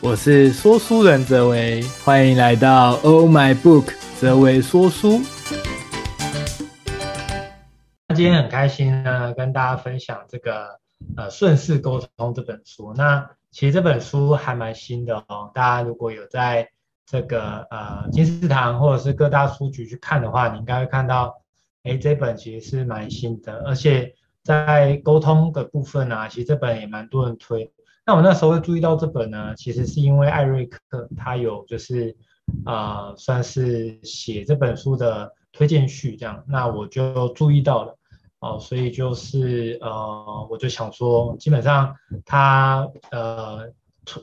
我是说书人泽维，欢迎来到 Oh My Book 泽维说书。那今天很开心呢，跟大家分享这个呃顺势沟通这本书。那其实这本书还蛮新的哦，大家如果有在这个呃金石堂或者是各大书局去看的话，你应该会看到，哎，这本其实是蛮新的，而且在沟通的部分啊，其实这本也蛮多人推。那我那时候注意到这本呢，其实是因为艾瑞克他有就是、呃，算是写这本书的推荐序这样，那我就注意到了哦，所以就是呃，我就想说，基本上他呃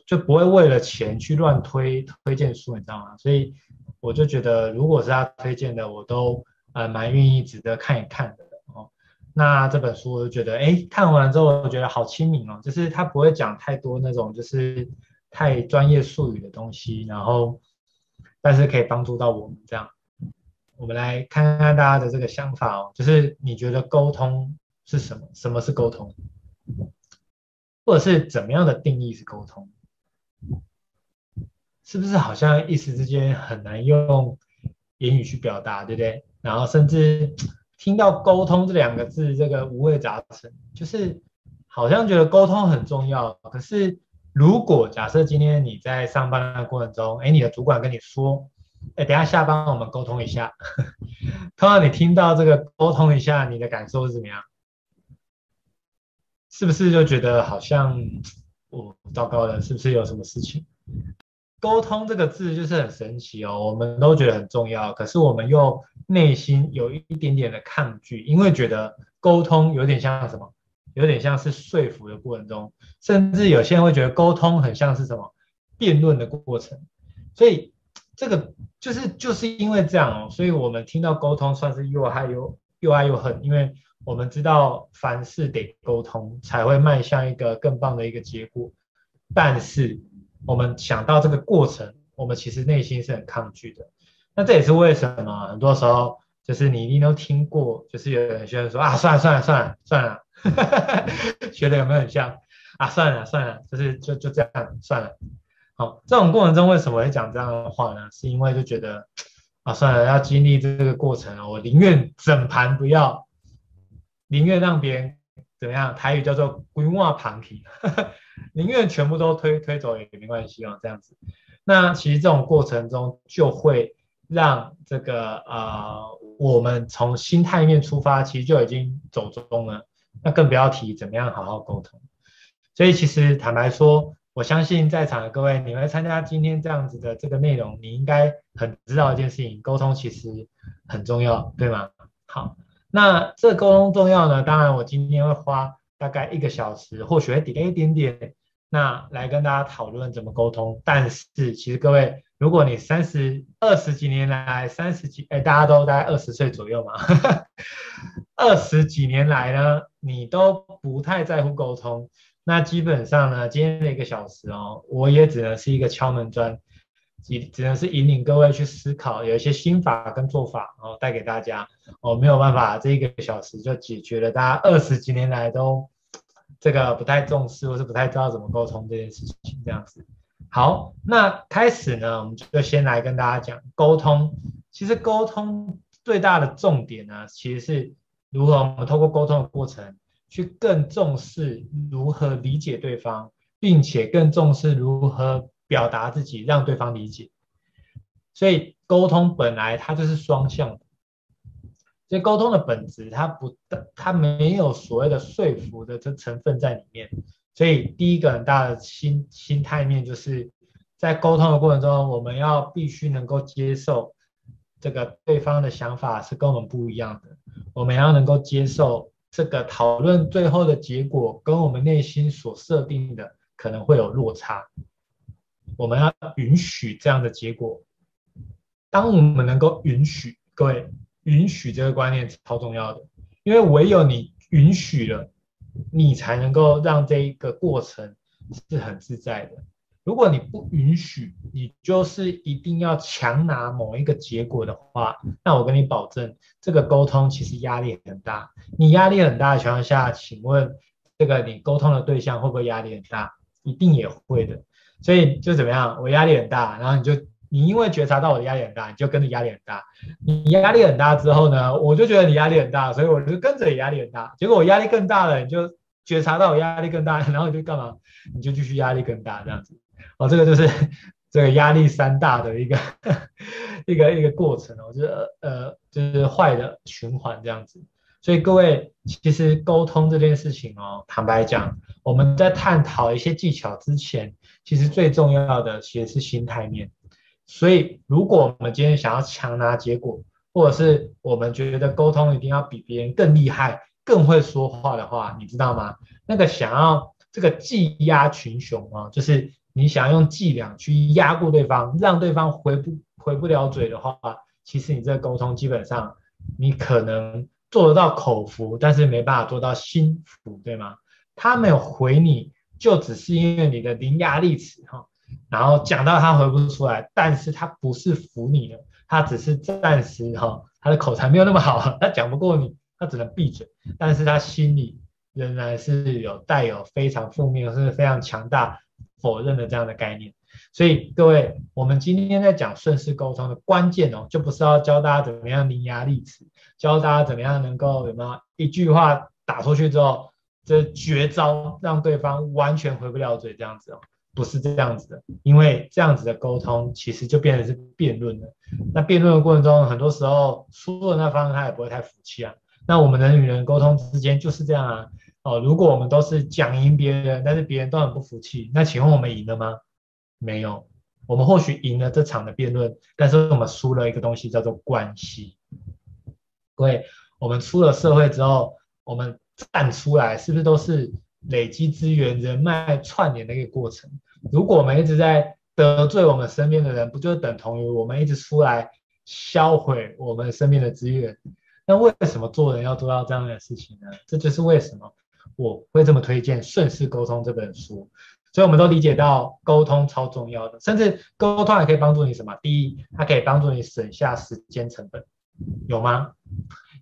就不会为了钱去乱推推荐书，你知道吗？所以我就觉得，如果是他推荐的，我都呃蛮愿意值得看一看的哦。那这本书我就觉得，哎，看完之后我觉得好亲民哦，就是他不会讲太多那种就是太专业术语的东西，然后但是可以帮助到我们这样。我们来看看大家的这个想法哦，就是你觉得沟通是什么？什么是沟通？或者是怎么样的定义是沟通？是不是好像一时之间很难用言语去表达，对不对？然后甚至。听到沟通这两个字，这个五味杂陈，就是好像觉得沟通很重要。可是，如果假设今天你在上班的过程中，哎，你的主管跟你说，哎，等下下班我们沟通一下。通常你听到这个沟通一下，你的感受是怎么样？是不是就觉得好像，哦，糟糕了，是不是有什么事情？沟通这个字就是很神奇哦，我们都觉得很重要，可是我们又内心有一点点的抗拒，因为觉得沟通有点像什么，有点像是说服的过程中，甚至有些人会觉得沟通很像是什么辩论的过程，所以这个就是就是因为这样哦，所以我们听到沟通算是又爱又又爱又恨，因为我们知道凡事得沟通才会迈向一个更棒的一个结果，但是。我们想到这个过程，我们其实内心是很抗拒的。那这也是为什么？很多时候就是你一定都听过，就是有些人说啊，算了算了算了算了，学的有没有很像啊？算了算了，就是就就这样算了。好，这种过程中为什么会讲这样的话呢？是因为就觉得啊，算了，要经历这个过程，我宁愿整盘不要，宁愿让别人怎么样？台语叫做规划旁体。宁愿全部都推推走也没关系哦，这样子。那其实这种过程中就会让这个呃，我们从心态面出发，其实就已经走中了。那更不要提怎么样好好沟通。所以其实坦白说，我相信在场的各位，你们参加今天这样子的这个内容，你应该很知道一件事情，沟通其实很重要，对吗？好，那这沟通重要呢？当然，我今天会花大概一个小时，或许会 delay 一点点。那来跟大家讨论怎么沟通，但是其实各位，如果你三十二十几年来，三十几哎，大家都大概二十岁左右嘛，二十几年来呢，你都不太在乎沟通，那基本上呢，今天的一个小时哦，我也只能是一个敲门砖，只只能是引领各位去思考，有一些心法跟做法然哦，带给大家，哦，没有办法，这一个小时就解决了大家二十几年来都。这个不太重视，或是不太知道怎么沟通这件事情，这样子。好，那开始呢，我们就先来跟大家讲沟通。其实沟通最大的重点呢，其实是如何我们透过沟通的过程，去更重视如何理解对方，并且更重视如何表达自己，让对方理解。所以沟通本来它就是双向的。所以沟通的本质，它不，它没有所谓的说服的这成分在里面。所以第一个很大的心心态面，就是在沟通的过程中，我们要必须能够接受这个对方的想法是跟我们不一样的。我们要能够接受这个讨论最后的结果跟我们内心所设定的可能会有落差。我们要允许这样的结果。当我们能够允许，各位。允许这个观念超重要的，因为唯有你允许了，你才能够让这一个过程是很自在的。如果你不允许，你就是一定要强拿某一个结果的话，那我跟你保证，这个沟通其实压力很大。你压力很大的情况下，请问这个你沟通的对象会不会压力很大？一定也会的。所以就怎么样，我压力很大，然后你就你因为觉察到我的压力很大，你就跟着压力很大。你压力很大之后呢，我就觉得你压力很大，所以我就跟着也压力很大。结果我压力更大了，你就觉察到我压力更大，然后你就干嘛？你就继续压力更大这样子。哦，这个就是 这个压力三大的一个 一个一个过程哦，就是呃就是坏的循环这样子。所以各位，其实沟通这件事情哦，坦白讲，我们在探讨一些技巧之前，其实最重要的其实是心态面。所以，如果我们今天想要强拿结果，或者是我们觉得沟通一定要比别人更厉害、更会说话的话，你知道吗？那个想要这个技压群雄啊，就是你想要用伎俩去压过对方，让对方回不回不了嘴的话，其实你这个沟通基本上你可能。做得到口服，但是没办法做到心服，对吗？他没有回你，就只是因为你的伶牙俐齿哈，然后讲到他回不出来，但是他不是服你的，他只是暂时哈，他的口才没有那么好，他讲不过你，他只能闭嘴，但是他心里仍然是有带有非常负面，甚至非常强大否认的这样的概念。所以各位，我们今天在讲顺势沟通的关键哦，就不是要教大家怎么样伶牙俐齿，教大家怎么样能够有没有一句话打出去之后，这绝招让对方完全回不了嘴这样子哦，不是这样子的，因为这样子的沟通其实就变成是辩论了。那辩论的过程中，很多时候输的那方他也不会太服气啊。那我们人与人沟通之间就是这样啊。哦，如果我们都是讲赢别人，但是别人都很不服气，那请问我们赢了吗？没有，我们或许赢了这场的辩论，但是我们输了一个东西，叫做关系。各位，我们出了社会之后，我们站出来，是不是都是累积资源、人脉串联的一个过程？如果我们一直在得罪我们身边的人，不就等同于我们一直出来销毁我们身边的资源？那为什么做人要做到这样的事情呢？这就是为什么我会这么推荐《顺势沟通》这本书。所以我们都理解到沟通超重要的，甚至沟通还可以帮助你什么？第一，它可以帮助你省下时间成本，有吗？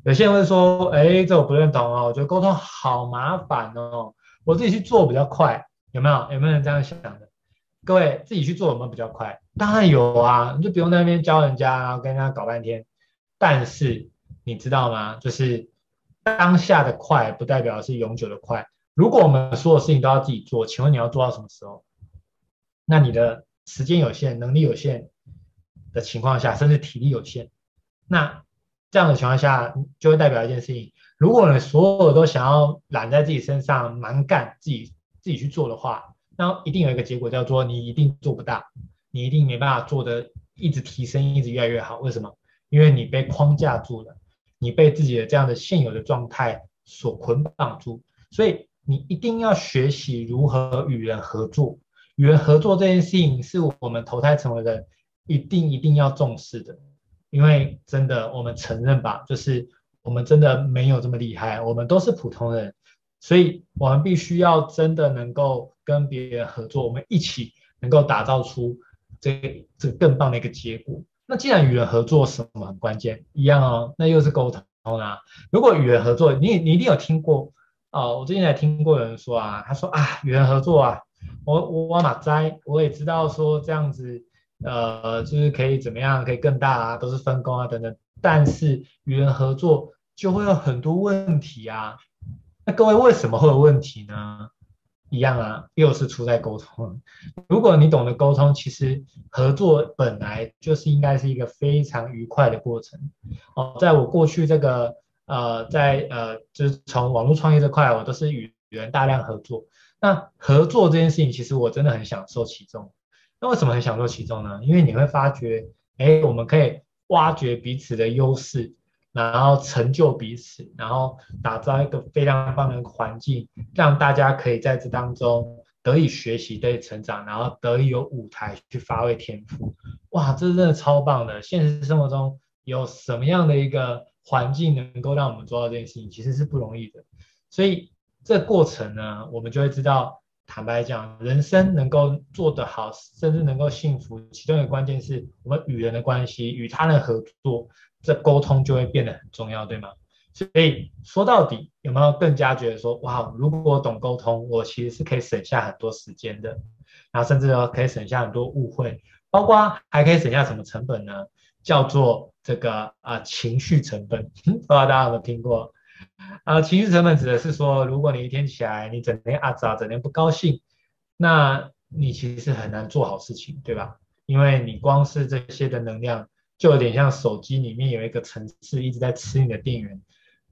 有些人会说，哎，这我不认同哦，我觉得沟通好麻烦哦，我自己去做比较快，有没有？有没有人这样想的？各位自己去做有没有比较快？当然有啊，你就不用在那边教人家，然后跟人家搞半天。但是你知道吗？就是当下的快，不代表是永久的快。如果我们所有事情都要自己做，请问你要做到什么时候？那你的时间有限、能力有限的情况下，甚至体力有限，那这样的情况下，就会代表一件事情：如果你所有都想要揽在自己身上蛮干，自己自己去做的话，那一定有一个结果叫做你一定做不大，你一定没办法做的一直提升，一直越来越好。为什么？因为你被框架住了，你被自己的这样的现有的状态所捆绑住，所以。你一定要学习如何与人合作，与人合作这件事情是我们投胎成为人一定一定要重视的，因为真的，我们承认吧，就是我们真的没有这么厉害，我们都是普通人，所以我们必须要真的能够跟别人合作，我们一起能够打造出这这更棒的一个结果。那既然与人合作什么很关键，一样哦，那又是沟通啊。如果与人合作，你你一定有听过。哦，我最近还听过有人说啊，他说啊，与人合作啊，我我马哉，我也知道说这样子，呃，就是可以怎么样，可以更大啊，都是分工啊等等。但是与人合作就会有很多问题啊。那各位为什么会有问题呢？一样啊，又是出在沟通。如果你懂得沟通，其实合作本来就是应该是一个非常愉快的过程。哦，在我过去这个。呃，在呃，就是从网络创业这块，我都是与人大量合作。那合作这件事情，其实我真的很享受其中。那为什么很享受其中呢？因为你会发觉，哎，我们可以挖掘彼此的优势，然后成就彼此，然后打造一个非常棒的环境，让大家可以在这当中得以学习、得以成长，然后得以有舞台去发挥天赋。哇，这真的超棒的！现实生活中有什么样的一个？环境能够让我们做到这件事情，其实是不容易的。所以这过程呢，我们就会知道，坦白讲，人生能够做得好，甚至能够幸福，其中的关键是我们与人的关系，与他人合作，这沟通就会变得很重要，对吗？所以说到底，有没有更加觉得说，哇，如果懂沟通，我其实是可以省下很多时间的，然后甚至呢可以省下很多误会，包括还可以省下什么成本呢？叫做这个啊、情绪成本，不知道大家有没有听过？啊、情绪成本指的是说，如果你一天起来你整天啊杂，整天不高兴，那你其实很难做好事情，对吧？因为你光是这些的能量，就有点像手机里面有一个程式一直在吃你的电源。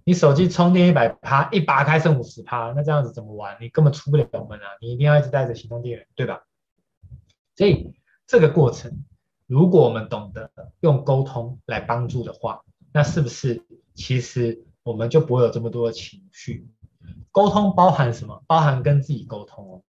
你手机充电一百趴，一拔开剩五十趴，那这样子怎么玩？你根本出不了门啊！你一定要一直带着行动电源，对吧？所以这个过程，如果我们懂得用沟通来帮助的话，那是不是其实我们就不会有这么多的情绪？沟通包含什么？包含跟自己沟通哦。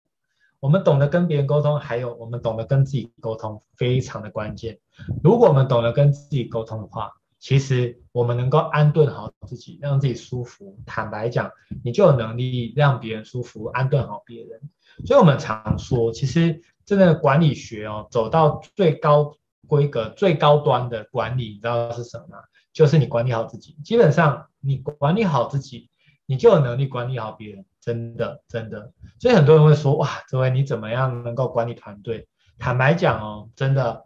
我们懂得跟别人沟通，还有我们懂得跟自己沟通，非常的关键。如果我们懂得跟自己沟通的话，其实我们能够安顿好自己，让自己舒服。坦白讲，你就有能力让别人舒服，安顿好别人。所以，我们常说，其实真的管理学哦，走到最高规格、最高端的管理，你知道是什么？就是你管理好自己。基本上，你管理好自己，你就有能力管理好别人。真的，真的。所以很多人会说，哇，这位你怎么样能够管理团队？坦白讲哦，真的。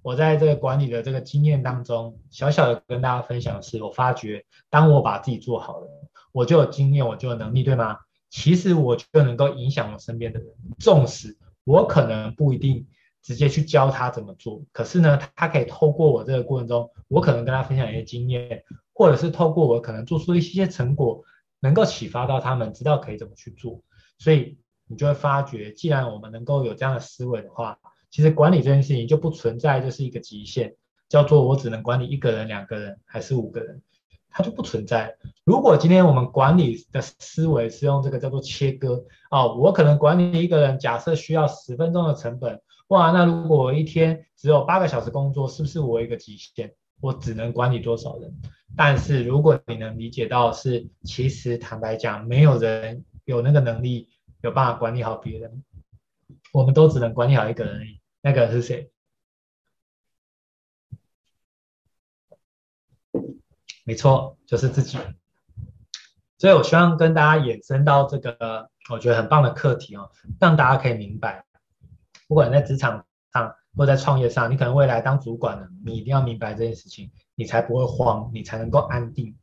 我在这个管理的这个经验当中，小小的跟大家分享的是，我发觉当我把自己做好了，我就有经验，我就有能力，对吗？其实我就能够影响我身边的人，纵使我可能不一定直接去教他怎么做，可是呢，他可以透过我这个过程中，我可能跟他分享一些经验，或者是透过我可能做出一些成果，能够启发到他们，知道可以怎么去做。所以你就会发觉，既然我们能够有这样的思维的话，其实管理这件事情就不存在就是一个极限，叫做我只能管理一个人、两个人还是五个人，它就不存在。如果今天我们管理的思维是用这个叫做切割哦，我可能管理一个人，假设需要十分钟的成本，哇，那如果我一天只有八个小时工作，是不是我一个极限？我只能管理多少人？但是如果你能理解到是，其实坦白讲，没有人有那个能力有办法管理好别人，我们都只能管理好一个人。那个人是谁？没错，就是自己。所以我希望跟大家衍生到这个，我觉得很棒的课题哦，让大家可以明白，不管在职场上或在创业上，你可能未来当主管了，你一定要明白这件事情，你才不会慌，你才能够安定。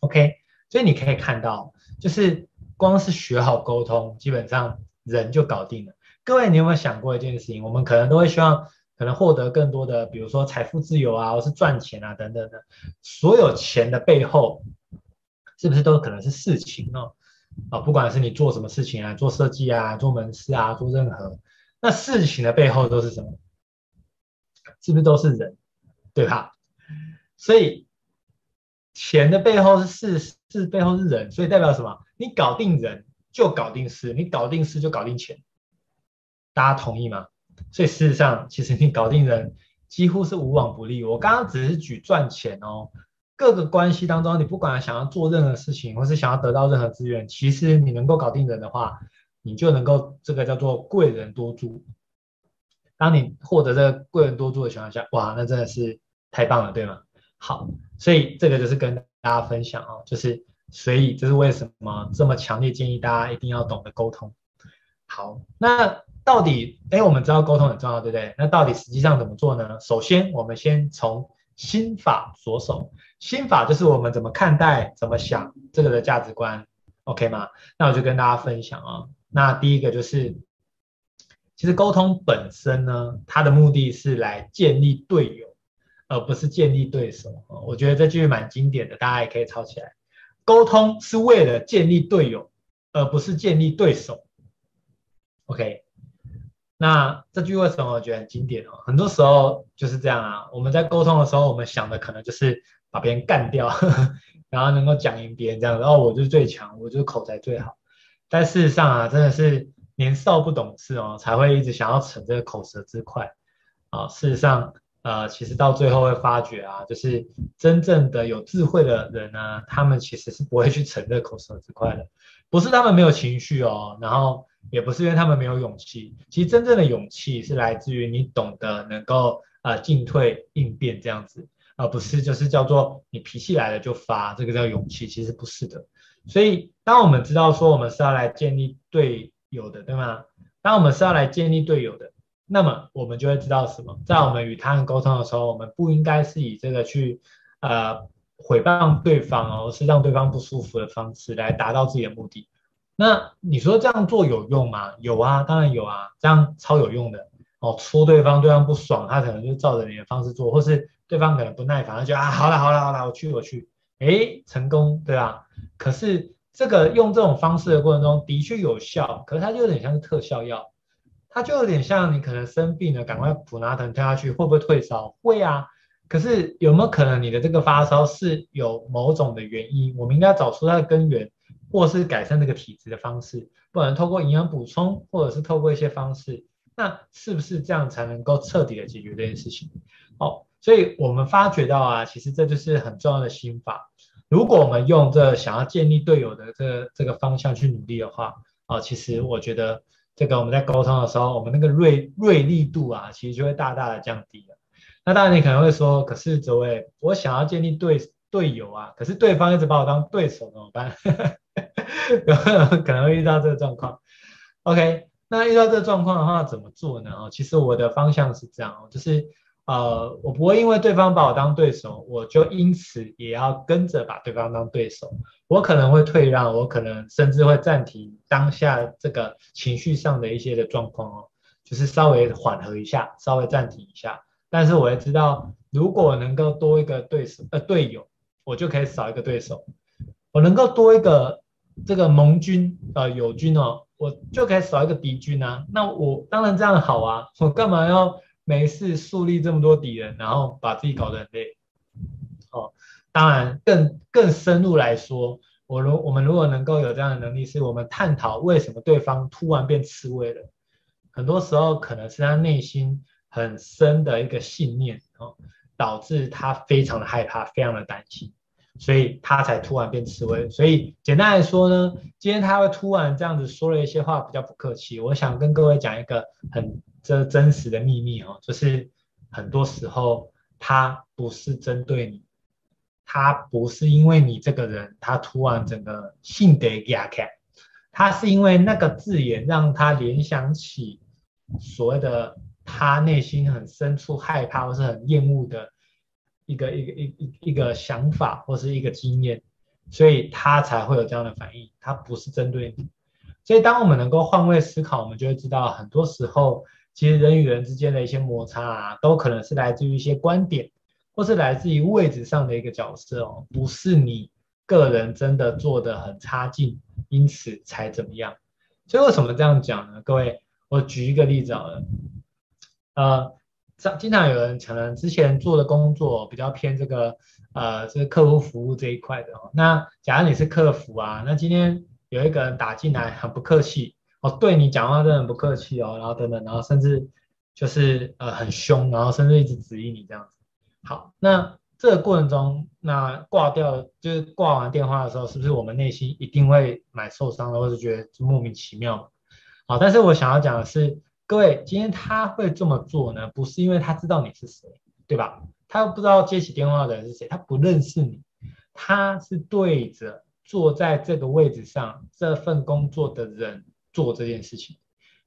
OK，所以你可以看到，就是光是学好沟通，基本上人就搞定了。各位，你有没有想过一件事情？我们可能都会希望，可能获得更多的，比如说财富自由啊，或是赚钱啊等等的。所有钱的背后，是不是都可能是事情哦？啊，不管是你做什么事情啊，做设计啊，做门市啊，做任何，那事情的背后都是什么？是不是都是人？对吧？所以钱的背后是事，事背后是人，所以代表什么？你搞定人就搞定事，你搞定事就搞定钱。大家同意吗？所以事实上，其实你搞定人几乎是无往不利。我刚刚只是举赚钱哦，各个关系当中，你不管想要做任何事情，或是想要得到任何资源，其实你能够搞定人的话，你就能够这个叫做贵人多助。当你获得这个贵人多助的情况下，哇，那真的是太棒了，对吗？好，所以这个就是跟大家分享哦，就是所以这是为什么这么强烈建议大家一定要懂得沟通。好，那。到底，哎，我们知道沟通很重要，对不对？那到底实际上怎么做呢？首先，我们先从心法着手。心法就是我们怎么看待、怎么想这个的价值观，OK 吗？那我就跟大家分享啊。那第一个就是，其实沟通本身呢，它的目的是来建立队友，而不是建立对手。我觉得这句蛮经典的，大家也可以抄起来。沟通是为了建立队友，而不是建立对手。OK。那这句为什么我觉得很经典哦？很多时候就是这样啊。我们在沟通的时候，我们想的可能就是把别人干掉，呵呵，然后能够讲赢别人这样。然后我就最强，我就口才最好。但事实上啊，真的是年少不懂事哦，才会一直想要逞这个口舌之快啊。事实上，呃，其实到最后会发觉啊，就是真正的有智慧的人呢，他们其实是不会去逞这口舌之快的，不是他们没有情绪哦，然后。也不是因为他们没有勇气，其实真正的勇气是来自于你懂得能够呃进退应变这样子而不是就是叫做你脾气来了就发，这个叫勇气，其实不是的。所以当我们知道说我们是要来建立队友的，对吗？当我们是要来建立队友的，那么我们就会知道什么，在我们与他人沟通的时候，我们不应该是以这个去呃诽谤对方哦，是让对方不舒服的方式来达到自己的目的。那你说这样做有用吗？有啊，当然有啊，这样超有用的哦。戳对方，对方不爽，他可能就照着你的方式做，或是对方可能不耐烦，他就啊，好了好了好了，我去我去，诶，成功，对吧？可是这个用这种方式的过程中的确有效，可是它就有点像是特效药，它就有点像你可能生病了，赶快普拿疼跳下去，会不会退烧？会啊。可是有没有可能你的这个发烧是有某种的原因？我们应该找出它的根源。或是改善这个体质的方式，不能透过营养补充，或者是透过一些方式，那是不是这样才能够彻底的解决这件事情？好，所以我们发觉到啊，其实这就是很重要的心法。如果我们用这想要建立队友的这这个方向去努力的话，啊，其实我觉得这个我们在沟通的时候，我们那个锐锐利度啊，其实就会大大的降低了。那当然你可能会说，可是这位我想要建立队队友啊，可是对方一直把我当对手怎么办？可能会遇到这个状况，OK，那遇到这个状况的话怎么做呢？哦，其实我的方向是这样，就是呃，我不会因为对方把我当对手，我就因此也要跟着把对方当对手。我可能会退让，我可能甚至会暂停当下这个情绪上的一些的状况哦，就是稍微缓和一下，稍微暂停一下。但是我也知道，如果能够多一个对手呃队友，我就可以少一个对手。我能够多一个这个盟军呃友军哦，我就可以少一个敌军啊。那我当然这样好啊，我干嘛要没事树立这么多敌人，然后把自己搞得很累？哦，当然更更深入来说，我如我们如果能够有这样的能力，是我们探讨为什么对方突然变刺猬了，很多时候可能是他内心很深的一个信念哦，导致他非常的害怕，非常的担心。所以他才突然变刺猬。所以简单来说呢，今天他会突然这样子说了一些话，比较不客气。我想跟各位讲一个很这真实的秘密哦，就是很多时候他不是针对你，他不是因为你这个人，他突然整个性格压开，他是因为那个字眼让他联想起所谓的他内心很深处害怕或是很厌恶的。一个一个一一一个想法或是一个经验，所以他才会有这样的反应。他不是针对你，所以当我们能够换位思考，我们就会知道，很多时候其实人与人之间的一些摩擦啊，都可能是来自于一些观点，或是来自于位置上的一个角色哦，不是你个人真的做得很差劲，因此才怎么样。所以为什么这样讲呢？各位，我举一个例子好了，呃。经常有人可能之前做的工作比较偏这个，呃，这个客户服务这一块的哦。那假如你是客服啊，那今天有一个人打进来很不客气哦，对你讲话真的很不客气哦，然后等等，然后甚至就是呃很凶，然后甚至一直质疑你这样子。好，那这个过程中，那挂掉就是挂完电话的时候，是不是我们内心一定会蛮受伤的，或是觉得莫名其妙？好，但是我想要讲的是。各位，今天他会这么做呢？不是因为他知道你是谁，对吧？他又不知道接起电话的人是谁，他不认识你，他是对着坐在这个位置上这份工作的人做这件事情。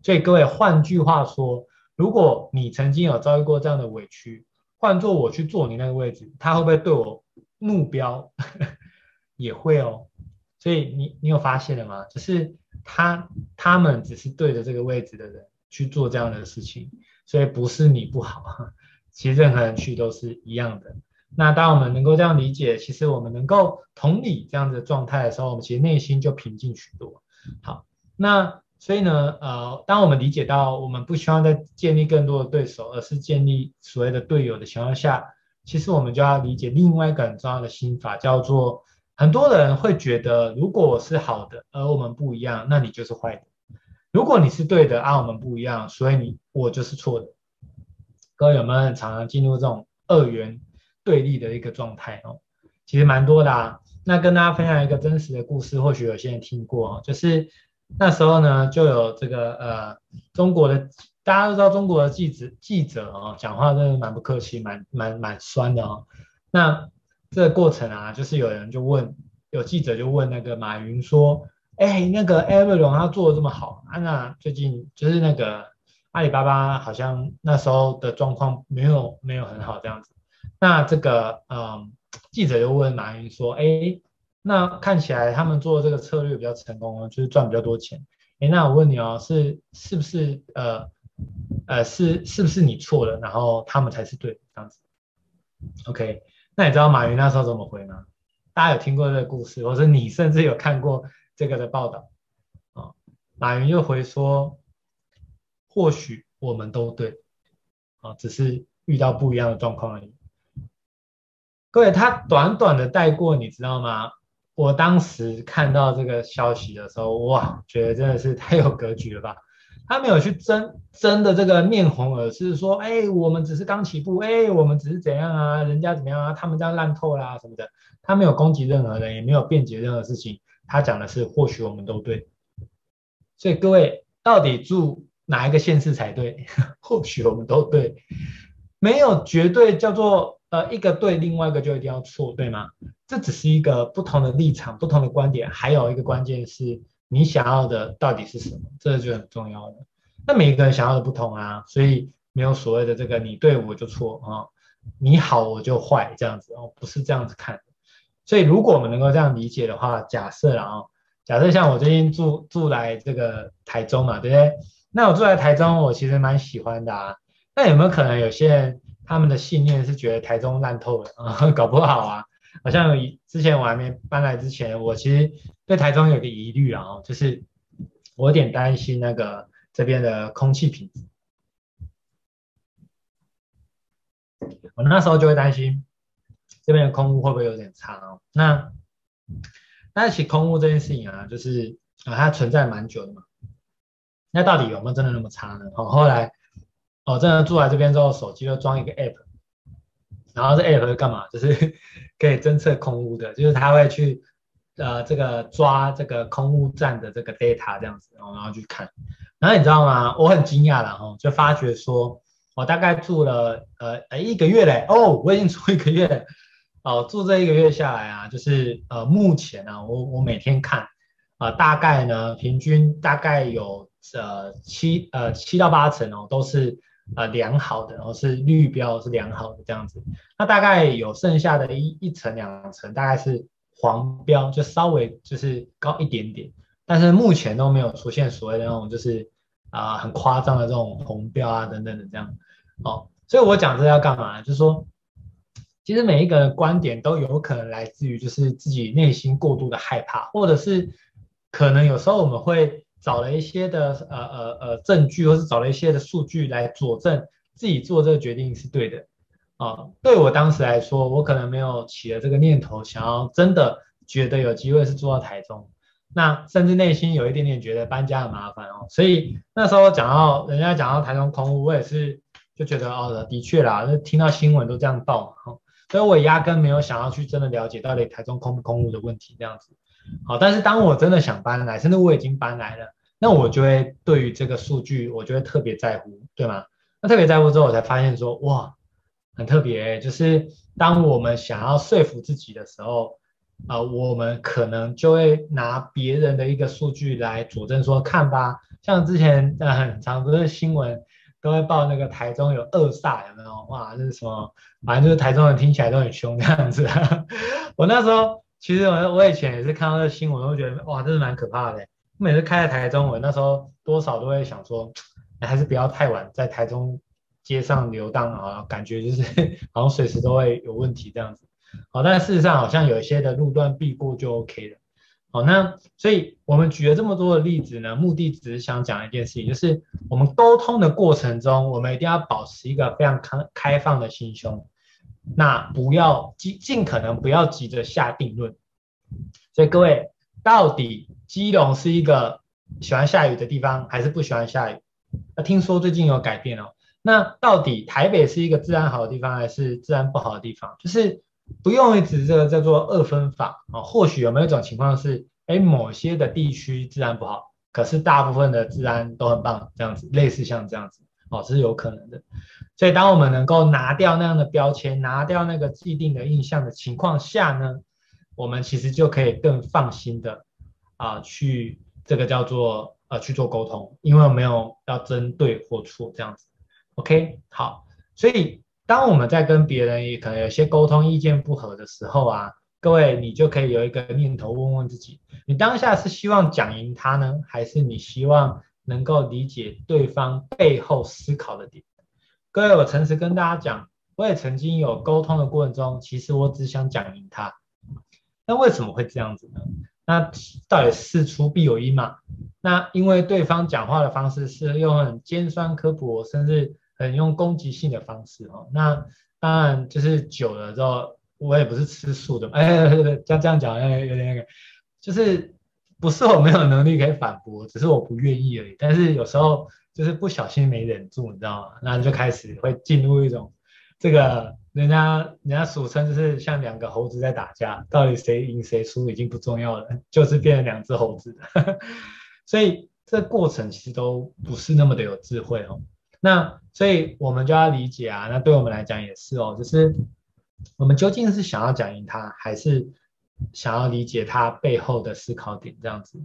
所以各位，换句话说，如果你曾经有遭遇过这样的委屈，换做我去坐你那个位置，他会不会对我目标？也会哦。所以你你有发现了吗？就是他他们只是对着这个位置的人。去做这样的事情，所以不是你不好，其实任何人去都是一样的。那当我们能够这样理解，其实我们能够同理这样的状态的时候，我们其实内心就平静许多。好，那所以呢，呃，当我们理解到我们不希望再建立更多的对手，而是建立所谓的队友的情况下，其实我们就要理解另外一个很重要的心法，叫做很多人会觉得，如果我是好的，而我们不一样，那你就是坏的。如果你是对的，啊，我们不一样，所以你我就是错的。各位有没有很常常进入这种二元对立的一个状态哦？其实蛮多的啊。那跟大家分享一个真实的故事，或许有些人听过哦，就是那时候呢，就有这个呃中国的大家都知道中国的记者记者哦，讲话真的蛮不客气，蛮蛮蛮酸的哦。那这个过程啊，就是有人就问，有记者就问那个马云说，哎，那个 Avalon 他做的这么好，啊，那最近就是那个阿里巴巴好像那时候的状况没有没有很好这样子。那这个嗯，记者就问马云说，哎，那看起来他们做这个策略比较成功，就是赚比较多钱。哎，那我问你哦，是是不是呃呃是是不是你错了，然后他们才是对这样子？OK，那你知道马云那时候怎么回吗？大家有听过这个故事，或者你甚至有看过这个的报道啊？马云又回说，或许我们都对啊，只是遇到不一样的状况而已。各位，他短短的带过，你知道吗？我当时看到这个消息的时候，哇，觉得真的是太有格局了吧！他没有去争争的这个面红耳赤，说，哎，我们只是刚起步，哎，我们只是怎样啊，人家怎么样啊，他们这样烂透啦什么的。他没有攻击任何人，也没有辩解任何事情。他讲的是，或许我们都对。所以各位，到底住哪一个县市才对？或许我们都对，没有绝对叫做。呃，一个对，另外一个就一定要错，对吗？这只是一个不同的立场，不同的观点。还有一个关键是你想要的到底是什么，这就很重要了。那每一个人想要的不同啊，所以没有所谓的这个你对我就错啊，你好我就坏这样子哦，不是这样子看。所以如果我们能够这样理解的话，假设啊、哦，假设像我最近住住来这个台中嘛，对不对？那我住在台中，我其实蛮喜欢的啊。那有没有可能有些人？他们的信念是觉得台中烂透了，搞不好啊，好像之前我还没搬来之前，我其实对台中有个疑虑啊，就是我有点担心那个这边的空气品质。我那时候就会担心这边的空污会不会有点差哦。那但是其实空污这件事情啊，就是啊它存在蛮久的嘛，那到底有没有真的那么差呢？好，后来。哦，真的住来这边之后，手机就装一个 app，然后这 app 是干嘛？就是 可以侦测空屋的，就是它会去呃这个抓这个空屋站的这个 data 这样子，然后然后去看。然后你知道吗？我很惊讶了哈，就发觉说，我大概住了呃呃一个月嘞，哦，我已经住一个月了，哦，住这一个月下来啊，就是呃目前啊，我我每天看啊、大概呢平均大概有呃七呃七到八成哦，都是。呃，良好的，然后是绿标是良好的这样子，那大概有剩下的一一层两层，大概是黄标，就稍微就是高一点点，但是目前都没有出现所谓的那种就是啊、很夸张的这种红标啊等等的这样，哦，所以我讲这要干嘛？就是说，其实每一个人观点都有可能来自于就是自己内心过度的害怕，或者是可能有时候我们会。找了一些的呃呃呃证据，或是找了一些的数据来佐证自己做这个决定是对的啊、对我当时来说，我可能没有起了这个念头，想要真的觉得有机会是住到台中，那甚至内心有一点点觉得搬家很麻烦哦。所以那时候讲到人家讲到台中空屋，我也是就觉得哦，的确啦，就听到新闻都这样报嘛，所以我压根没有想要去真的了解到底台中空不空屋的问题这样子。好，但是当我真的想搬来，甚至我已经搬来了，那我就会对于这个数据，我就会特别在乎，对吗？那特别在乎之后，我才发现说，哇，很特别，就是当我们想要说服自己的时候，啊，我们可能就会拿别人的一个数据来佐证说，看吧，像之前呃很常不是新闻都会报那个台中有恶煞，有没有？哇，这是什么？反正就是台中人听起来都很凶这样子。我那时候。其实我我以前也是看到这新闻，我觉得哇，真是蛮可怕的。每次开在台中，我那时候多少都会想说，还是不要太晚在台中街上游荡啊，感觉就是 好像随时都会有问题这样子。好，但事实上好像有一些的路段避过就 OK 了。好，那所以我们举了这么多的例子呢，目的只是想讲一件事情，就是我们沟通的过程中，我们一定要保持一个非常开开放的心胸。那不要尽尽可能不要急着下定论，所以各位，到底基隆是一个喜欢下雨的地方，还是不喜欢下雨？那听说最近有改变哦。那到底台北是一个治安好的地方，还是治安不好的地方？就是不用一直这个叫做二分法啊。或许有没有一种情况是，哎，某些的地区治安不好，可是大部分的治安都很棒，这样子，类似像这样子。哦，这是有可能的。所以当我们能够拿掉那样的标签，拿掉那个既定的印象的情况下呢，我们其实就可以更放心的啊去这个叫做呃去做沟通，因为我没有要争对或错这样子。OK，好，所以当我们在跟别人也可能有些沟通意见不合的时候啊，各位你就可以有一个念头问问自己，你当下是希望讲赢他呢，还是你希望能够理解对方背后思考的点？各位，我诚实跟大家讲，我也曾经有沟通的过程中，其实我只想讲赢他。那为什么会这样子呢？那到底事出必有因嘛？那因为对方讲话的方式是用很尖酸刻薄，甚至很用攻击性的方式哦。那当然就是久了之后，我也不是吃素的，哎，这样这样讲，哎，有点那个，就是不是我没有能力可以反驳，只是我不愿意而已。但是有时候就是不小心没忍住，你知道吗？那就开始会进入一种这个人家人家俗称就是像两个猴子在打架，到底谁赢谁输已经不重要了，就是变成两只猴子。所以这过程其实都不是那么的有智慧哦。那所以我们就要理解啊，那对我们来讲也是哦，就是我们究竟是想要讲赢他，还是想要理解他背后的思考点这样子？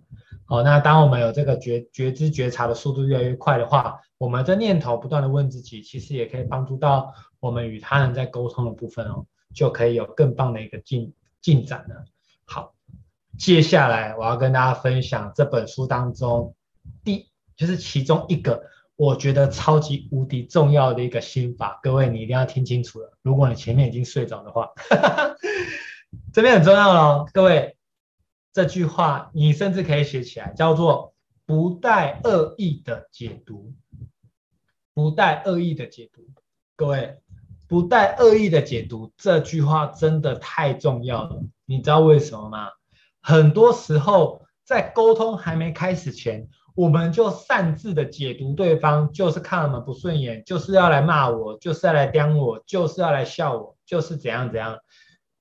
好，那当我们有这个觉觉知觉察的速度越来越快的话，我们的念头不断的问自己，其实也可以帮助到我们与他人在沟通的部分哦，就可以有更棒的一个进进展了。好，接下来我要跟大家分享这本书当中第就是其中一个。我觉得超级无敌重要的一个心法，各位你一定要听清楚了。如果你前面已经睡着的话，这边很重要哦。各位，这句话你甚至可以写起来，叫做“不带恶意的解读”。不带恶意的解读，各位，不带恶意的解读这句话真的太重要了。你知道为什么吗？很多时候在沟通还没开始前。我们就擅自的解读对方，就是看我们不顺眼，就是要来骂我，就是要来刁我，就是要来笑我，就是怎样怎样，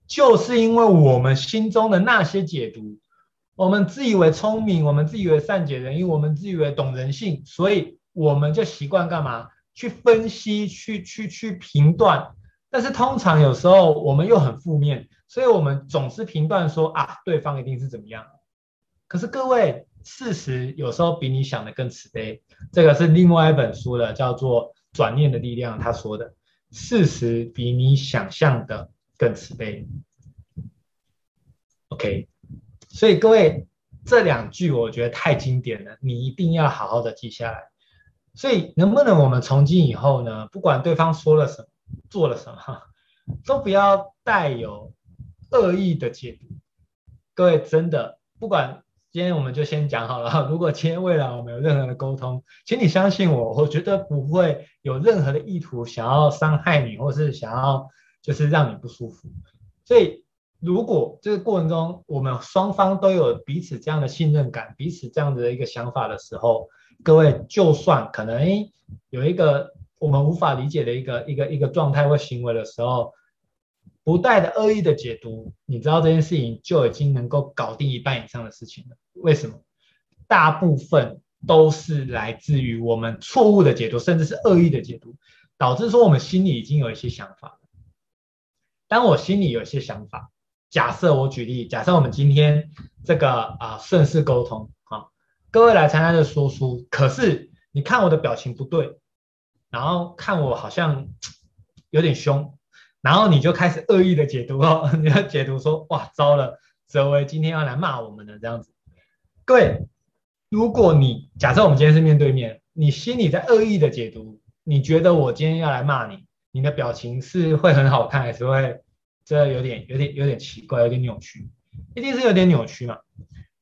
就是因为我们心中的那些解读，我们自以为聪明，我们自以为善解人意，我们自以为懂人性，所以我们就习惯干嘛？去分析，去去去评断。但是通常有时候我们又很负面，所以我们总是评断说啊，对方一定是怎么样。可是各位。事实有时候比你想的更慈悲，这个是另外一本书的，叫做《转念的力量》。他说的，事实比你想象的更慈悲。OK，所以各位这两句我觉得太经典了，你一定要好好的记下来。所以能不能我们从今以后呢，不管对方说了什么，做了什么，都不要带有恶意的解读。各位真的不管。今天我们就先讲好了。如果今天未来我们有任何的沟通，请你相信我，我绝对不会有任何的意图想要伤害你，或是想要就是让你不舒服。所以，如果这个过程中我们双方都有彼此这样的信任感，彼此这样子的一个想法的时候，各位就算可能有一个我们无法理解的一个一个一个状态或行为的时候。不带的恶意的解读，你知道这件事情就已经能够搞定一半以上的事情了。为什么？大部分都是来自于我们错误的解读，甚至是恶意的解读，导致说我们心里已经有一些想法了。当我心里有些想法，假设我举例，假设我们今天这个啊顺势沟通啊，各位来参加这说书，可是你看我的表情不对，然后看我好像有点凶。然后你就开始恶意的解读哦，你要解读说，哇，糟了，泽维今天要来骂我们的这样子。各位，如果你假设我们今天是面对面，你心里在恶意的解读，你觉得我今天要来骂你，你的表情是会很好看，还是会这有点有点有点奇怪，有点扭曲？一定是有点扭曲嘛。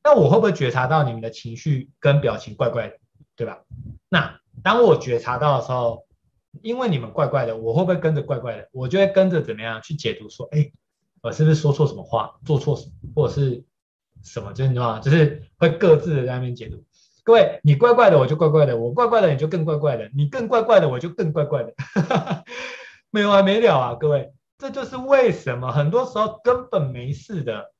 那我会不会觉察到你们的情绪跟表情怪怪的，对吧？那当我觉察到的时候。因为你们怪怪的，我会不会跟着怪怪的？我就会跟着怎么样去解读说，哎，我是不是说错什么话，做错，或者是什么？就是你知道吗？就是会各自的在那边解读。各位，你怪怪的，我就怪怪的；我怪怪的，你就更怪怪的；你更怪怪的，我就更怪怪的。没完没了啊！各位，这就是为什么很多时候根本没事的，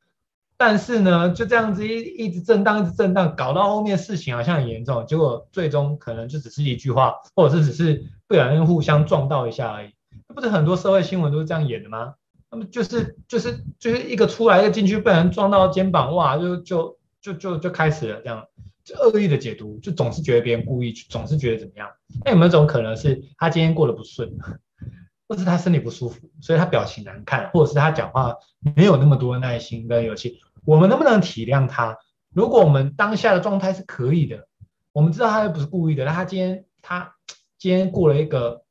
但是呢，就这样子一一直震荡，一直震荡，搞到后面事情好像很严重，结果最终可能就只是一句话，或者是只是不小心互相撞到一下而已。那不是很多社会新闻都是这样演的吗？那么就是就是就是一个出来一个进去，被人撞到肩膀，哇，就就就就就开始了这样，就恶意的解读，就总是觉得别人故意，总是觉得怎么样？那有没有种可能是他今天过得不顺，或是他身体不舒服，所以他表情难看，或者是他讲话没有那么多耐心跟勇气？我们能不能体谅他？如果我们当下的状态是可以的，我们知道他又不是故意的，那他今天他今天过了一个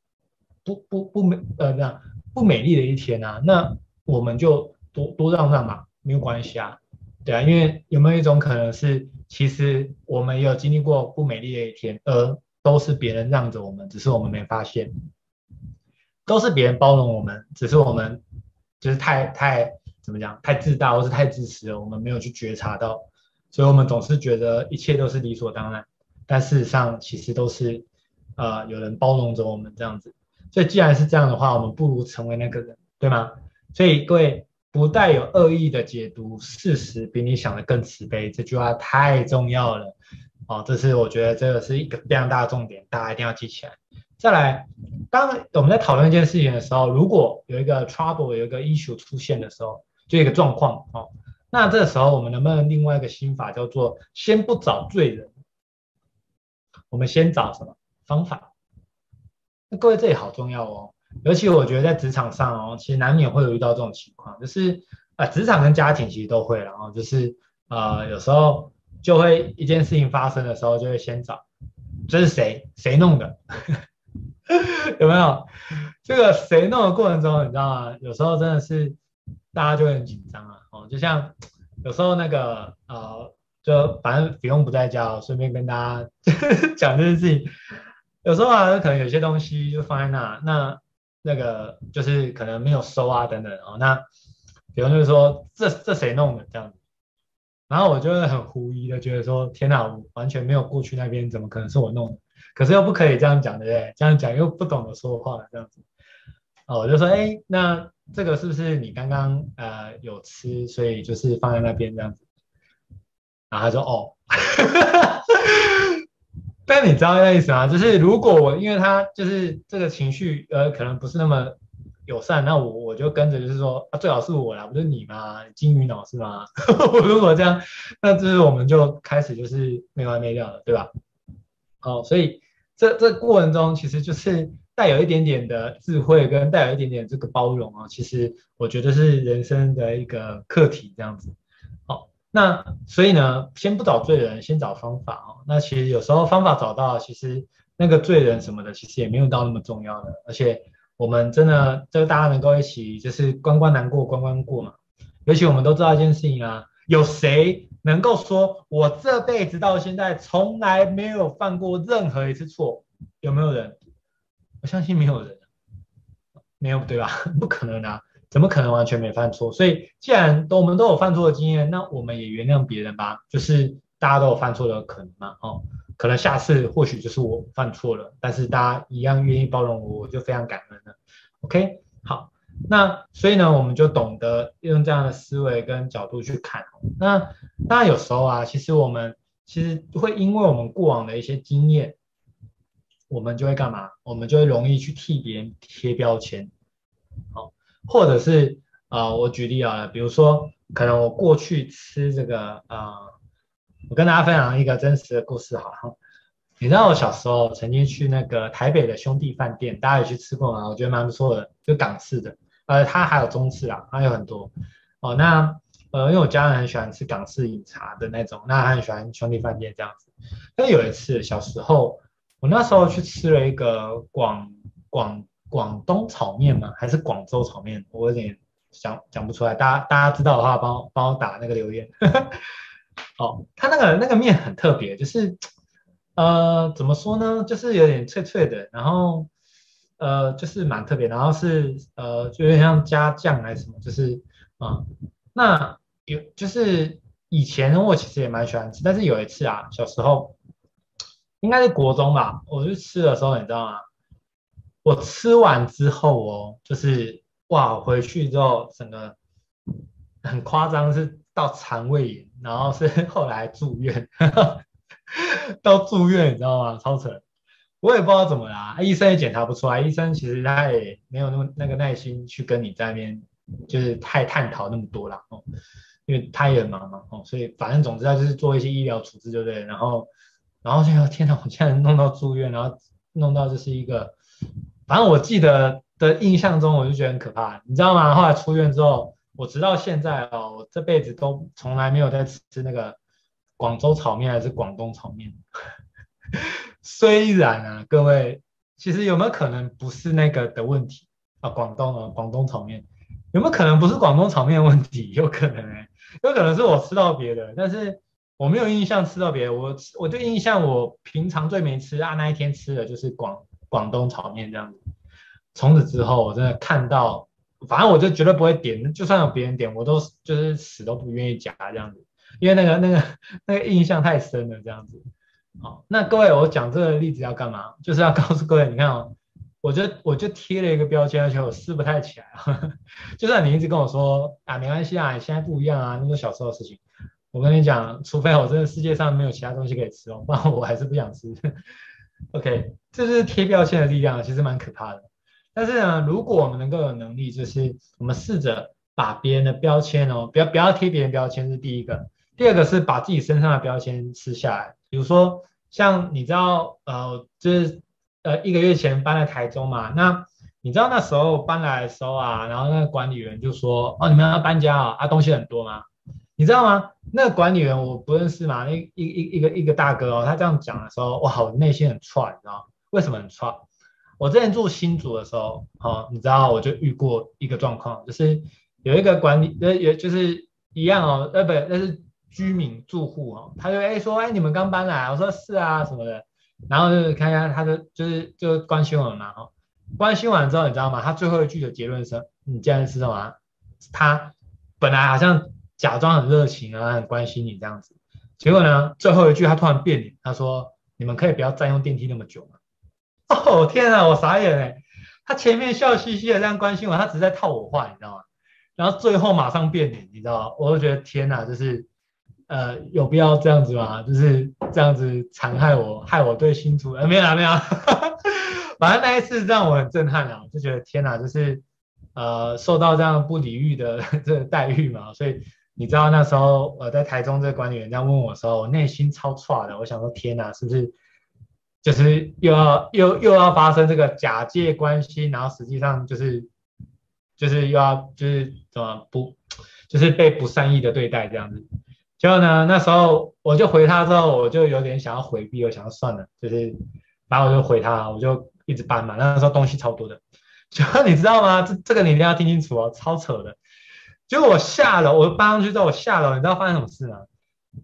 不不不美呃那不美丽的一天啊，那我们就多多让让嘛，没有关系啊，对啊，因为有没有一种可能是，其实我们也有经历过不美丽的一天，而都是别人让着我们，只是我们没发现，都是别人包容我们，只是我们就是太太。怎么讲？太自大或是太自私了，我们没有去觉察到，所以我们总是觉得一切都是理所当然，但事实上其实都是，呃，有人包容着我们这样子。所以既然是这样的话，我们不如成为那个人，对吗？所以各位不带有恶意的解读，事实比你想的更慈悲，这句话太重要了。哦，这是我觉得这个是一个非常大的重点，大家一定要记起来。再来，当我们在讨论一件事情的时候，如果有一个 trouble，有一个 issue 出现的时候，就一个状况哦，那这时候我们能不能另外一个心法叫做先不找罪人，我们先找什么方法？那各位这也好重要哦，尤其我觉得在职场上哦，其实难免会有遇到这种情况，就是啊，职场跟家庭其实都会，然后就是呃，有时候就会一件事情发生的时候，就会先找这是谁？谁弄的，有没有？这个谁弄的过程中，你知道吗？有时候真的是。大家就很紧张啊，哦，就像有时候那个呃，就反正比用不在家，顺便跟大家讲这件事情。有时候啊，可能有些东西就放在那，那那个就是可能没有收啊等等哦。那比方就是说，这这谁弄的这样子？然后我就会很狐疑的觉得说，天哪，我完全没有过去那边，怎么可能是我弄的？可是又不可以这样讲，对不对？这样讲又不懂得说话，这样子。哦，我就说，哎，那。这个是不是你刚刚呃有吃，所以就是放在那边这样子？然后他说哦，但你知道那意思吗？就是如果我因为他就是这个情绪呃可能不是那么友善，那我我就跟着就是说啊最好是我啦，不是你吗？金鱼脑是吗？如果这样，那就是我们就开始就是没完没了了，对吧？好，所以这这过程中其实就是。带有一点点的智慧跟带有一点点这个包容啊，其实我觉得是人生的一个课题这样子。好，那所以呢，先不找罪人，先找方法哦。那其实有时候方法找到，其实那个罪人什么的，其实也没有到那么重要的。而且我们真的，就大家能够一起就是关关难过关关过嘛。尤其我们都知道一件事情啊，有谁能够说我这辈子到现在从来没有犯过任何一次错？有没有人？我相信没有人，没有对吧？不可能啊，怎么可能完全没犯错？所以既然都我们都有犯错的经验，那我们也原谅别人吧。就是大家都有犯错的可能嘛，哦，可能下次或许就是我犯错了，但是大家一样愿意包容我，我就非常感恩了。OK，好，那所以呢，我们就懂得用这样的思维跟角度去看。那当然有时候啊，其实我们其实会因为我们过往的一些经验。我们就会干嘛？我们就会容易去替别人贴标签，好，或者是啊、我举例啊，比如说，可能我过去吃这个啊、我跟大家分享一个真实的故事，好哈。你知道我小时候曾经去那个台北的兄弟饭店，大家有去吃过吗？我觉得蛮不错的，就港式的，呃，它还有中式啊，还有很多哦。那呃，因为我家人很喜欢吃港式饮茶的那种，那他很喜欢兄弟饭店这样子。但有一次小时候。我那时候去吃了一个广广广东炒面嘛？还是广州炒面？我有点想讲不出来。大家大家知道的话，帮帮我打那个留言。哦，它那个那个面很特别，就是呃怎么说呢？就是有点脆脆的，然后呃就是蛮特别，然后是呃就有点像加酱还是什么，就是啊、嗯、那有就是以前我其实也蛮喜欢吃，但是有一次啊小时候。应该是国中吧，我去吃的时候，你知道吗？我吃完之后哦，就是哇，回去之后整个很夸张，是到肠胃炎，然后是 后来住院，到住院你知道吗？超扯，我也不知道怎么啦，医生也检查不出来，医生其实他也没有那么那个耐心去跟你在那边就是太探讨那么多啦哦，因为他也很忙嘛哦，所以反正总之他就是做一些医疗处置，对不对？然后然后就天哪，我现在弄到住院，然后弄到就是一个，反正我记得的印象中我就觉得很可怕，你知道吗？后来出院之后。我直到现在哦，我这辈子都从来没有在吃那个广州炒面还是广东炒面。虽然啊，各位，其实有没有可能不是那个的问题啊？广东啊，广东炒面有没有可能不是广东炒面问题？有可能哎、有可能是我吃到别的，但是我没有印象吃到别的。我我就印象我平常最没吃啊，那一天吃的就是广广东炒面这样子。从此之后，我真的看到。反正我就绝对不会点，就算有别人点，我都就是死都不愿意夹这样子，因为那个那个那个印象太深了这样子。好，那各位，我讲这个例子要干嘛？就是要告诉各位，你看哦，我就我就贴了一个标签，而且我撕不太起来。就算你一直跟我说啊，没关系啊，现在不一样啊，那是小时候的事情。我跟你讲，除非我真的世界上没有其他东西可以吃哦，不然我还是不想吃。OK，这是贴标签的力量，其实蛮可怕的。但是呢，如果我们能够有能力，就是我们试着把别人的标签哦，不要不要贴别人标签是第一个，第二个是把自己身上的标签撕下来。比如说，像你知道，呃，就是呃一个月前搬来台中嘛，那你知道那时候搬来的时候啊，然后那个管理员就说，哦，你们要搬家啊，啊东西很多吗？你知道吗？那个管理员我不认识嘛，那一一一个一个大哥哦，他这样讲的时候，哇，我内心很挫，你知道为什么很挫？我之前住新竹的时候，哦，你知道，我就遇过一个状况，就是有一个管理，呃，也就是一样哦，呃，不，那是居民住户哦，他就哎说，哎，你们刚搬来，我说是啊，什么的，然后就是看一下，他就就是就关心我们嘛，哈，关心完之后，你知道吗？他最后一句的结论是，你竟然是什么？他本来好像假装很热情啊，很关心你这样子，结果呢，最后一句他突然变脸，他说，你们可以不要占用电梯那么久吗？哦天啊，我傻眼哎！他前面笑嘻嘻的这样关心我，他只是在套我话，你知道吗？然后最后马上变脸，你知道吗？我就觉得天哪，就是呃，有必要这样子吗？就是这样子残害我，害我对新竹呃没有啦没有啦，反正那一次让我很震撼啊，就觉得天哪，就是呃受到这样不礼遇的 这个待遇嘛，所以你知道那时候呃在台中这个管理员这样问我的时候，我内心超挫的，我想说天哪，是不是？就是又要又又要发生这个假借关系，然后实际上就是就是又要就是怎么不就是被不善意的对待这样子。结果呢，那时候我就回他之后，我就有点想要回避，我想要算了，就是然后我就回他，我就一直搬嘛。那时候东西超多的，结果你知道吗？这这个你一定要听清楚哦，超扯的。结果我下楼，我搬上去之后我下楼，你知道发生什么事吗？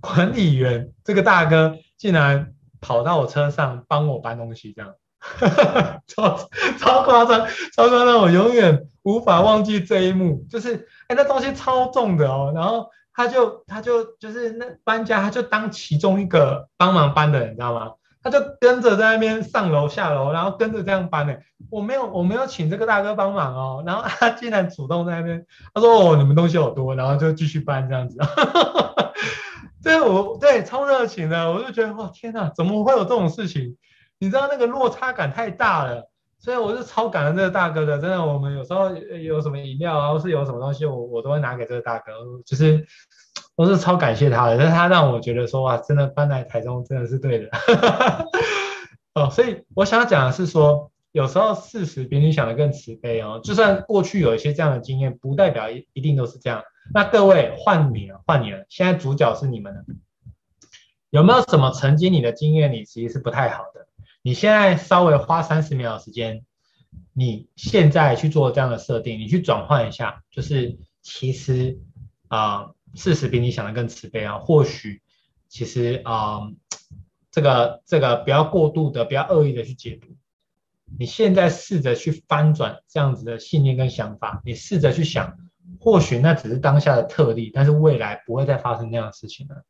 管理员这个大哥竟然。跑到我车上帮我搬东西，这样，超超夸张，超夸张！我永远无法忘记这一幕，就是，哎，那东西超重的哦，然后他就他就就是那搬家，他就当其中一个帮忙搬的人，你知道吗？他就跟着在那边上楼下楼，然后跟着这样搬呢。我没有我没有请这个大哥帮忙哦，然后他竟然主动在那边，他说哦，你们东西好多，然后就继续搬这样子。对，我对超热情的，我就觉得哇天哪，怎么会有这种事情？你知道那个落差感太大了，所以我是超感恩这个大哥的。真的，我们有时候有什么饮料啊，或是有什么东西，我我都会拿给这个大哥，就是我是超感谢他的。但是他让我觉得说哇，真的搬来台中真的是对的。哦，所以我想讲的是说，有时候事实比你想的更慈悲哦。就算过去有一些这样的经验，不代表一一定都是这样。那各位换你了，换你了。现在主角是你们了。有没有什么曾经你的经验里其实是不太好的？你现在稍微花三十秒时间，你现在去做这样的设定，你去转换一下，就是其实啊、事实比你想的更慈悲啊。或许其实啊、这个这个不要过度的，不要恶意的去解读。你现在试着去翻转这样子的信念跟想法，你试着去想。或许那只是当下的特例，但是未来不会再发生那样的事情了。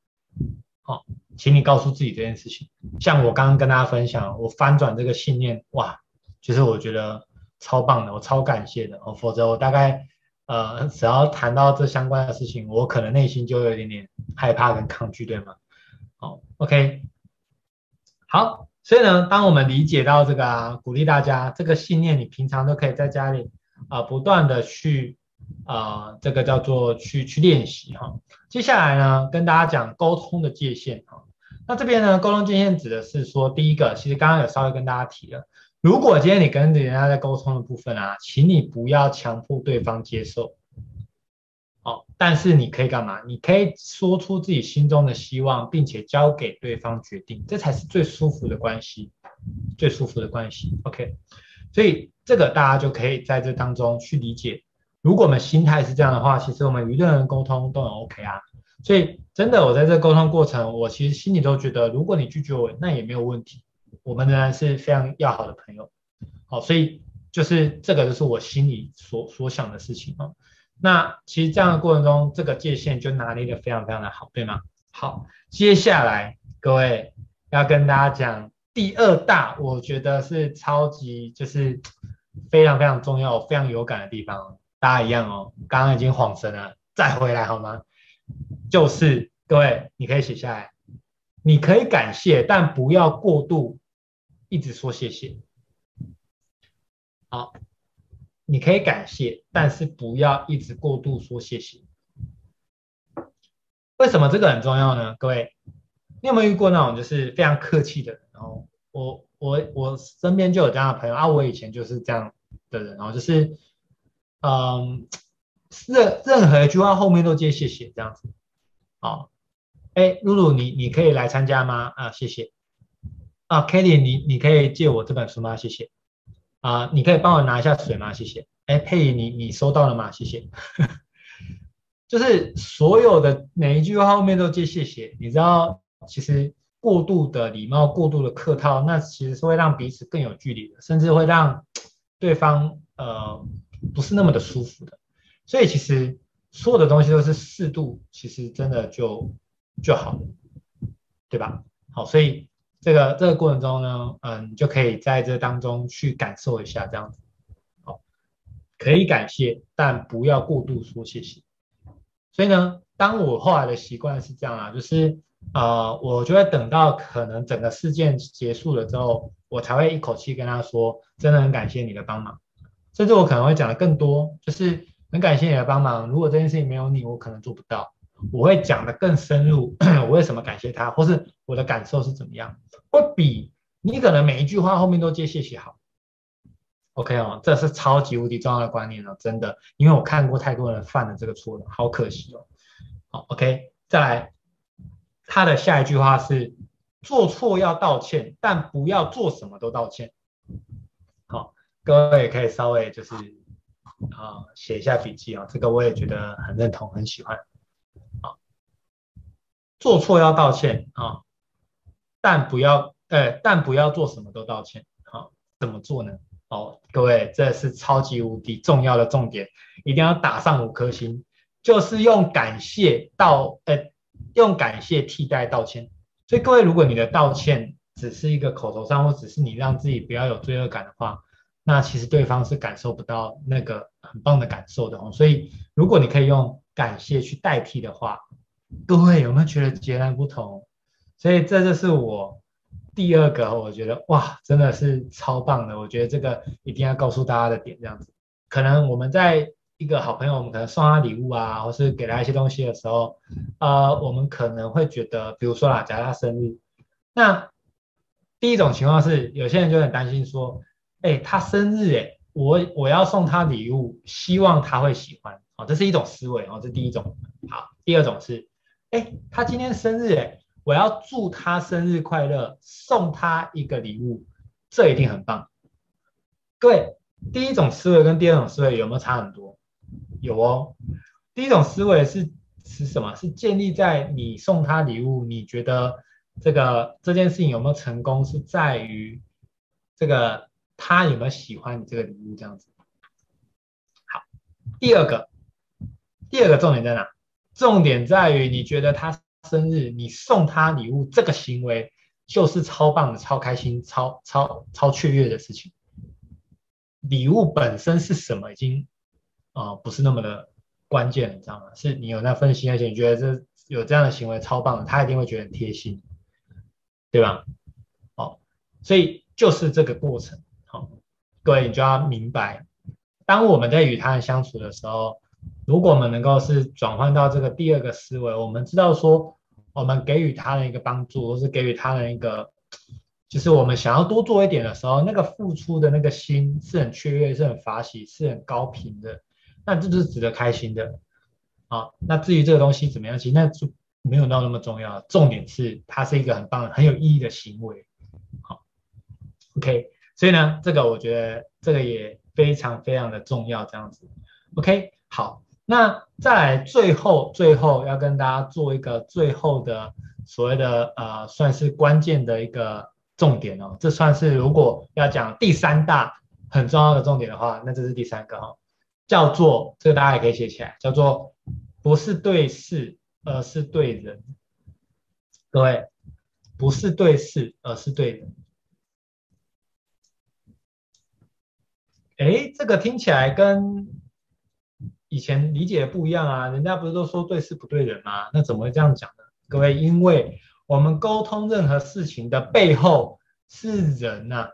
好，请你告诉自己这件事情。像我刚刚跟大家分享，我翻转这个信念，哇，其实我觉得超棒的，我超感谢的。哦，否则我大概呃，只要谈到这相关的事情，我可能内心就有一点点害怕跟抗拒，对吗？好，OK，好，所以呢，当我们理解到这个啊，鼓励大家这个信念，你平常都可以在家里啊、不断的去啊、呃，这个叫做去去练习哈。接下来呢，跟大家讲沟通的界限哈。那这边呢，沟通界限指的是说，第一个，其实刚刚有稍微跟大家提了。如果今天你跟人家在沟通的部分啊，请你不要强迫对方接受，哦，但是你可以干嘛？你可以说出自己心中的希望，并且交给对方决定，这才是最舒服的关系，最舒服的关系。OK，所以这个大家就可以在这当中去理解。如果我们心态是这样的话，其实我们与任何人沟通都很 OK 啊。所以真的，我在这沟通过程，我其实心里都觉得，如果你拒绝我，那也没有问题。我们仍然是非常要好的朋友，好，所以就是这个就是我心里所所想的事情哦。那其实这样的过程中，这个界限就拿捏得非常非常的好，对吗？好，接下来各位要跟大家讲第二大，我觉得是超级就是非常非常重要、非常有感的地方。大家一样哦，刚刚已经恍神了，再回来好吗？就是各位，你可以写下来，你可以感谢，但不要过度。一直说谢谢，好，你可以感谢，但是不要一直过度说谢谢。为什么这个很重要呢？各位，你有没有遇过那种就是非常客气的人？然后我我我身边就有这样的朋友啊，我以前就是这样的人，然后就是嗯，任任何一句话后面都接谢谢这样子。好，哎，露露，你你可以来参加吗？啊，谢谢。啊，Kelly，你你可以借我这本书吗？谢谢。啊，你可以帮我拿一下水吗？谢谢。哎，佩仪，你你收到了吗？谢谢。就是所有的每一句话后面都接谢谢，你知道，其实过度的礼貌、过度的客套，那其实是会让彼此更有距离的，甚至会让对方呃不是那么的舒服的。所以其实所有的东西都是适度，其实真的就就好了，对吧？好，所以。这个这个过程中呢，嗯，就可以在这当中去感受一下这样子，好，可以感谢，但不要过度说谢谢。所以呢，当我后来的习惯是这样啊，就是呃，我就会等到可能整个事件结束了之后，我才会一口气跟他说，真的很感谢你的帮忙，甚至我可能会讲的更多，就是很感谢你的帮忙，如果这件事情没有你，我可能做不到。我会讲的更深入，我为什么感谢他，或是我的感受是怎么样，会比你可能每一句话后面都接谢谢好。OK 哦，这是超级无敌重要的观念哦，真的，因为我看过太多人犯了这个错了，好可惜哦。好，OK，再来，他的下一句话是做错要道歉，但不要做什么都道歉。好，各位可以稍微就是啊写一下笔记啊，这个我也觉得很认同，很喜欢。好做错要道歉啊，但不要，呃，但不要做什么都道歉啊。怎么做呢？哦，各位，这是超级无敌重要的重点，一定要打上五颗星，就是用感谢道，呃，用感谢替代道歉。所以各位，如果你的道歉只是一个口头上，或只是你让自己不要有罪恶感的话，那其实对方是感受不到那个很棒的感受的哦。所以，如果你可以用感谢去代替的话，各位有没有觉得截然不同？所以这就是我第二个，我觉得哇，真的是超棒的。我觉得这个一定要告诉大家的点，这样子。可能我们在一个好朋友，我们可能送他礼物啊，或是给他一些东西的时候，呃，我们可能会觉得，比如说啦，假如他生日，那第一种情况是，有些人就很担心说，哎，他生日，哎，我我要送他礼物，希望他会喜欢，哦，这是一种思维，哦，这第一种。好，第二种是。哎，他今天生日哎，我要祝他生日快乐，送他一个礼物，这一定很棒。各位，第一种思维跟第二种思维有没有差很多？有哦。第一种思维是是什么？是建立在你送他礼物，你觉得这个这件事情有没有成功，是在于这个他有没有喜欢你这个礼物这样子。好，第二个，第二个重点在哪？重点在于，你觉得他生日，你送他礼物，这个行为就是超棒的、超开心、超超超雀跃的事情。礼物本身是什么，已经啊、不是那么的关键，你知道吗？是你有那份心，而且你觉得这有这样的行为超棒的，他一定会觉得很贴心，对吧？好，所以就是这个过程。好，各位你就要明白，当我们在与他人相处的时候，如果我们能够是转换到这个第二个思维，我们知道说，我们给予他人一个帮助，或是给予他人一个。就是我们想要多做一点的时候，那个付出的那个心是很雀跃，是很法喜，是很高频的，那这就是值得开心的。好，那至于这个东西怎么样，其实那就没有到那么重要。重点是它是一个很棒、很有意义的行为。好，OK，所以呢，这个我觉得这个也非常非常的重要。这样子，OK，好，那再来最后最后要跟大家做一个最后的所谓的呃，算是关键的一个。重点哦，这算是如果要讲第三大很重要的重点的话，那这是第三个哈，叫做这个大家也可以写起来，叫做不是对事，而是对人。各位，不是对事，而是对人。哎，这个听起来跟以前理解不一样啊，人家不是都说对事不对人吗？那怎么会这样讲呢？各位，因为我们沟通任何事情的背后是人呐、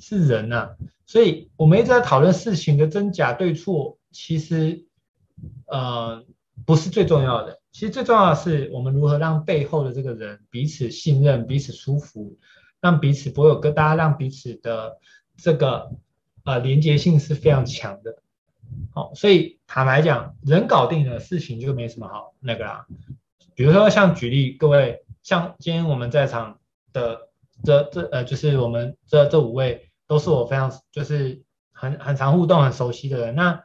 是人呐、所以我们一直在讨论事情的真假对错，其实呃不是最重要的，其实最重要的是我们如何让背后的这个人彼此信任、彼此舒服，让彼此不会有疙瘩，让彼此的这个呃连接性是非常强的。好，所以坦白讲，人搞定了事情就没什么好那个啦。比如说像举例，各位。像今天我们在场的这这呃，就是我们这这五位都是我非常就是很很常互动、很熟悉的人。那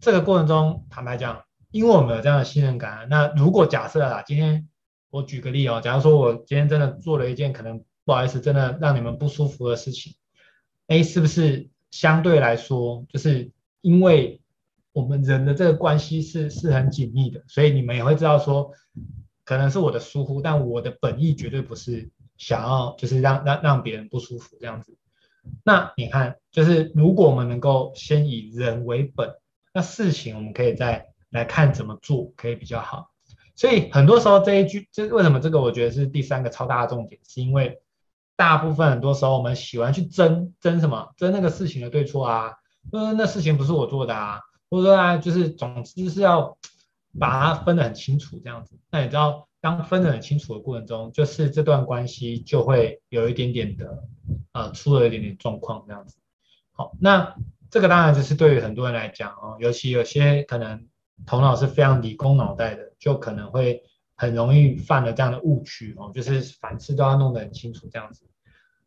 这个过程中，坦白讲，因为我们有这样的信任感，那如果假设啊，今天我举个例哦，假如说我今天真的做了一件可能不好意思，真的让你们不舒服的事情，哎，是不是相对来说，就是因为我们人的这个关系是是很紧密的，所以你们也会知道说。可能是我的疏忽，但我的本意绝对不是想要，就是让让让别人不舒服这样子。那你看，就是如果我们能够先以人为本，那事情我们可以再来看怎么做可以比较好。所以很多时候这一句，就是为什么这个我觉得是第三个超大的重点，是因为大部分很多时候我们喜欢去争争什么，争那个事情的对错啊，说那事情不是我做的啊，或者说啊，就是总之是要。把它分得很清楚，这样子。那你知道，当分得很清楚的过程中，就是这段关系就会有一点点的，呃，出了一点点状况，这样子。好，那这个当然就是对于很多人来讲哦，尤其有些可能头脑是非常理工脑袋的，就可能会很容易犯了这样的误区哦，就是凡事都要弄得很清楚这样子。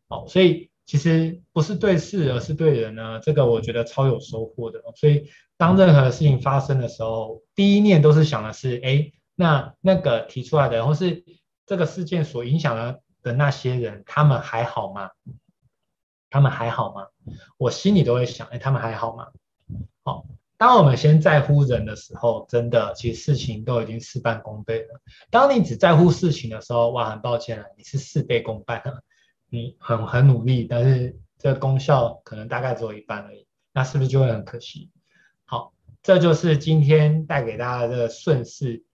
哦，所以其实不是对事，而是对人呢，这个我觉得超有收获的。所以。当任何事情发生的时候，第一念都是想的是，哎，那那个提出来的，或是这个事件所影响的的那些人，他们还好吗？他们还好吗？我心里都会想，哎，他们还好吗？好，当我们先在乎人的时候，真的，其实事情都已经事半功倍了。当你只在乎事情的时候，哇，很抱歉了，你是事倍功半了。你很很努力，但是这个功效可能大概只有一半而已，那是不是就会很可惜？好这就是今天带给大家的顺势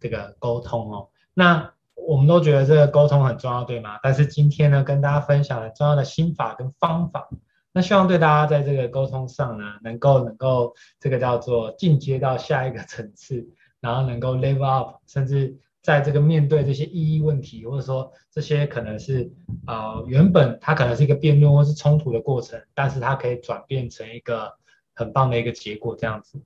这个沟通哦。那我们都觉得这个沟通很重要，对吗？但是今天呢，跟大家分享了重要的心法跟方法。那希望对大家在这个沟通上呢，能够能够这个叫做进阶到下一个层次，然后能够 level up，甚至在这个面对这些意义问题，或者说这些可能是呃原本它可能是一个辩论或是冲突的过程，但是它可以转变成一个。很棒的一个结果，这样子。